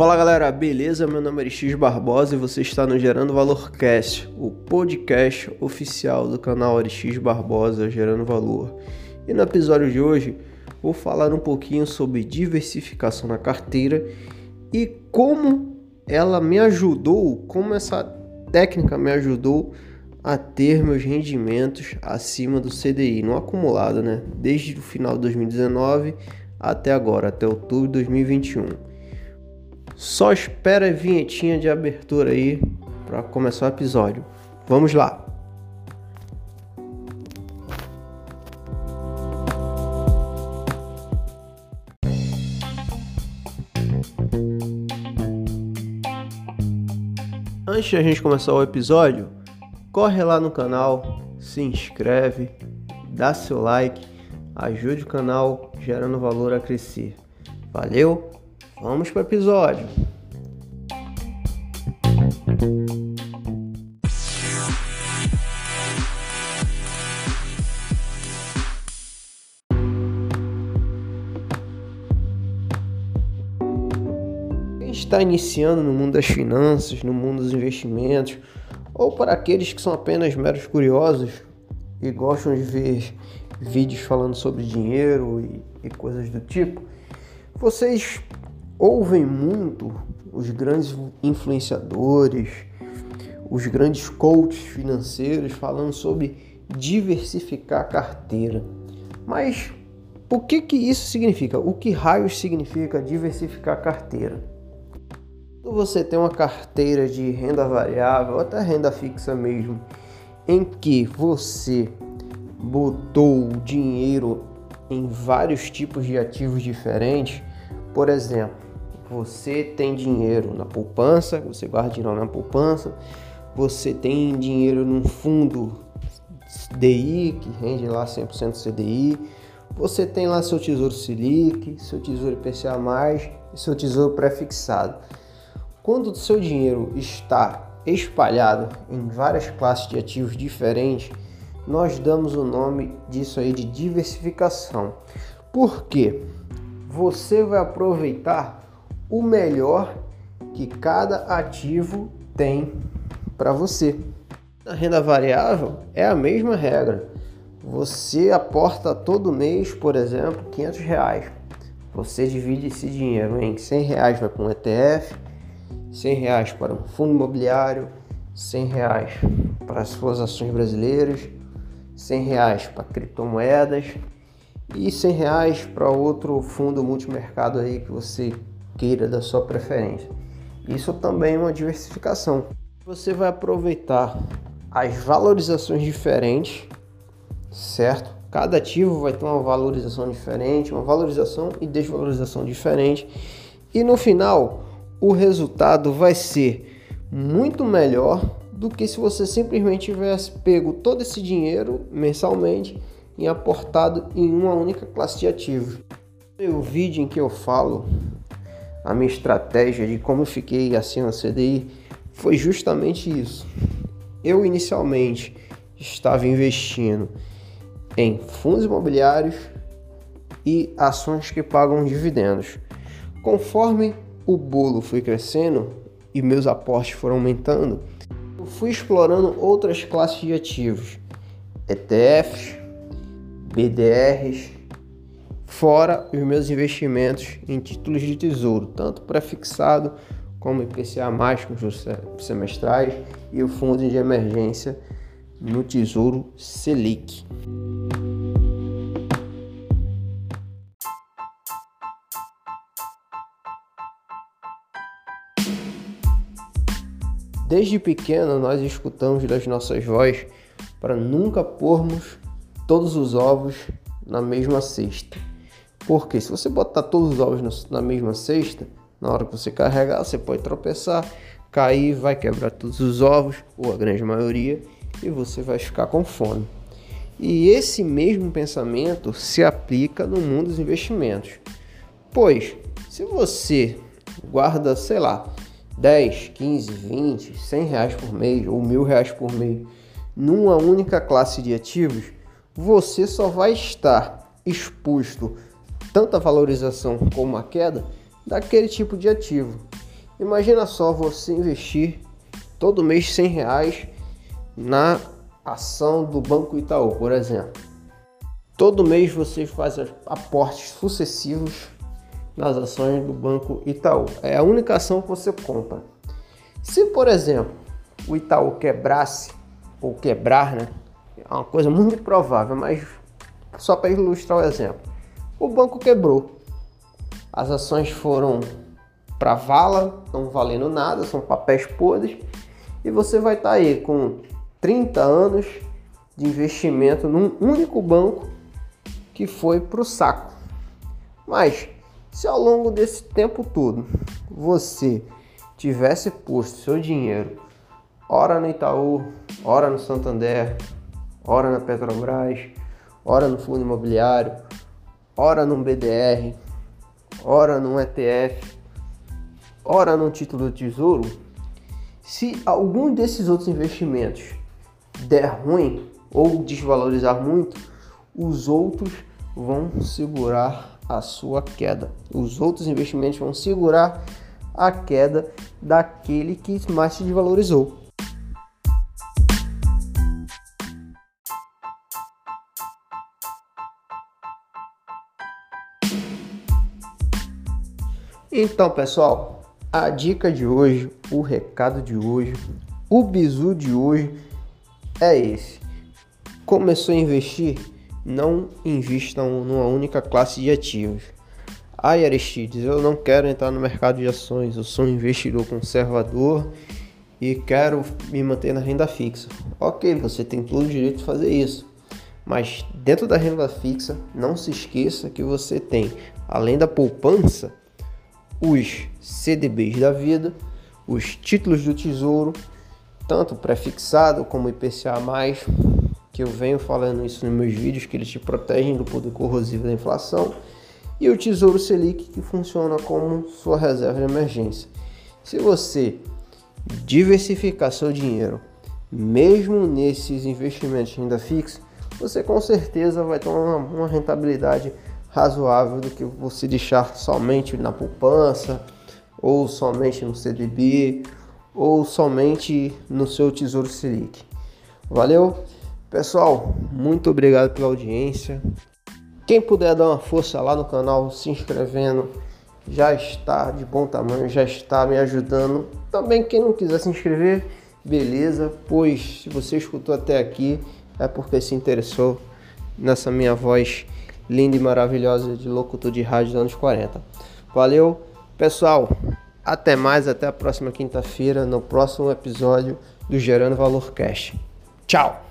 Fala galera, beleza? Meu nome é X Barbosa e você está no Gerando Valor Cast, o podcast oficial do canal Arix Barbosa Gerando Valor. E no episódio de hoje vou falar um pouquinho sobre diversificação na carteira e como ela me ajudou, como essa técnica me ajudou a ter meus rendimentos acima do CDI, no acumulado, né? Desde o final de 2019 até agora, até outubro de 2021. Só espera a vinhetinha de abertura aí para começar o episódio. Vamos lá! Antes de a gente começar o episódio, corre lá no canal, se inscreve, dá seu like, ajude o canal gerando valor a crescer. Valeu? Vamos para o episódio. está iniciando no mundo das finanças, no mundo dos investimentos, ou para aqueles que são apenas meros curiosos e gostam de ver vídeos falando sobre dinheiro e, e coisas do tipo, vocês ouvem muito os grandes influenciadores, os grandes coaches financeiros falando sobre diversificar a carteira. Mas o que, que isso significa? O que raios significa diversificar a carteira? Quando você tem uma carteira de renda variável, ou até renda fixa mesmo, em que você botou dinheiro em vários tipos de ativos diferentes, por exemplo, você tem dinheiro na poupança, você guarda dinheiro na poupança, você tem dinheiro num fundo DI que rende lá 100% CDI, você tem lá seu tesouro Selic, seu tesouro IPCA+, e seu tesouro pré-fixado. Quando o seu dinheiro está espalhado em várias classes de ativos diferentes, nós damos o nome disso aí de diversificação. Por quê? Você vai aproveitar o melhor que cada ativo tem para você. Na renda variável é a mesma regra. Você aporta todo mês, por exemplo, 500 reais. Você divide esse dinheiro em 100 reais vai para um ETF, 100 reais para um fundo imobiliário, 100 reais para as suas ações brasileiras, 100 reais para criptomoedas e 100 reais para outro fundo multimercado aí que você queira da sua preferência. Isso também é uma diversificação. Você vai aproveitar as valorizações diferentes, certo? Cada ativo vai ter uma valorização diferente, uma valorização e desvalorização diferente. E no final, o resultado vai ser muito melhor do que se você simplesmente tivesse pego todo esse dinheiro mensalmente e aportado em uma única classe de ativos. O vídeo em que eu falo a minha estratégia de como eu fiquei assim na CDI foi justamente isso. Eu inicialmente estava investindo em fundos imobiliários e ações que pagam dividendos. Conforme o bolo foi crescendo e meus aportes foram aumentando, eu fui explorando outras classes de ativos, ETFs, BDRs, fora os meus investimentos em títulos de tesouro, tanto pré-fixado como IPCA+, com juros semestrais e o fundo de emergência no Tesouro Selic. Desde pequeno nós escutamos das nossas vozes para nunca pormos todos os ovos na mesma cesta. Porque se você botar todos os ovos na mesma cesta, na hora que você carregar, você pode tropeçar, cair, vai quebrar todos os ovos, ou a grande maioria, e você vai ficar com fome. E esse mesmo pensamento se aplica no mundo dos investimentos. Pois, se você guarda, sei lá, 10, 15, 20, 100 reais por mês ou mil reais por mês numa única classe de ativos, você só vai estar exposto tanto à valorização como à queda daquele tipo de ativo. Imagina só você investir todo mês 100 reais na ação do Banco Itaú, por exemplo. Todo mês você faz aportes sucessivos nas ações do Banco Itaú. É a única ação que você compra. Se, por exemplo, o Itaú quebrasse, ou quebrar, né? É uma coisa muito provável, mas só para ilustrar o exemplo. O banco quebrou. As ações foram para vala, não valendo nada, são papéis podres. E você vai estar tá aí com 30 anos de investimento num único banco que foi para o saco. Mas se ao longo desse tempo todo você tivesse posto seu dinheiro ora no Itaú, ora no Santander, ora na Petrobras, ora no fundo imobiliário, ora no BDR, ora no ETF, ora no título do tesouro, se algum desses outros investimentos der ruim ou desvalorizar muito, os outros vão segurar a sua queda. Os outros investimentos vão segurar a queda daquele que mais se desvalorizou. Então, pessoal, a dica de hoje, o recado de hoje, o bizu de hoje é esse. Começou a investir? Não invistam numa única classe de ativos. Ai, Aristides, eu não quero entrar no mercado de ações, eu sou um investidor conservador e quero me manter na renda fixa. Ok, você tem todo o direito de fazer isso. Mas dentro da renda fixa, não se esqueça que você tem, além da poupança, os CDBs da vida, os títulos do tesouro, tanto prefixado como IPCA+, que eu venho falando isso nos meus vídeos, que eles te protegem do poder corrosivo da inflação, e o Tesouro Selic, que funciona como sua reserva de emergência. Se você diversificar seu dinheiro, mesmo nesses investimentos de renda fixa, você com certeza vai ter uma, uma rentabilidade razoável do que você deixar somente na poupança, ou somente no CDB, ou somente no seu Tesouro Selic. Valeu? Pessoal, muito obrigado pela audiência. Quem puder dar uma força lá no canal, se inscrevendo, já está de bom tamanho, já está me ajudando. Também quem não quiser se inscrever, beleza, pois se você escutou até aqui é porque se interessou nessa minha voz linda e maravilhosa de locutor de rádio dos anos 40. Valeu, pessoal. Até mais, até a próxima quinta-feira, no próximo episódio do Gerando Valor Cash. Tchau!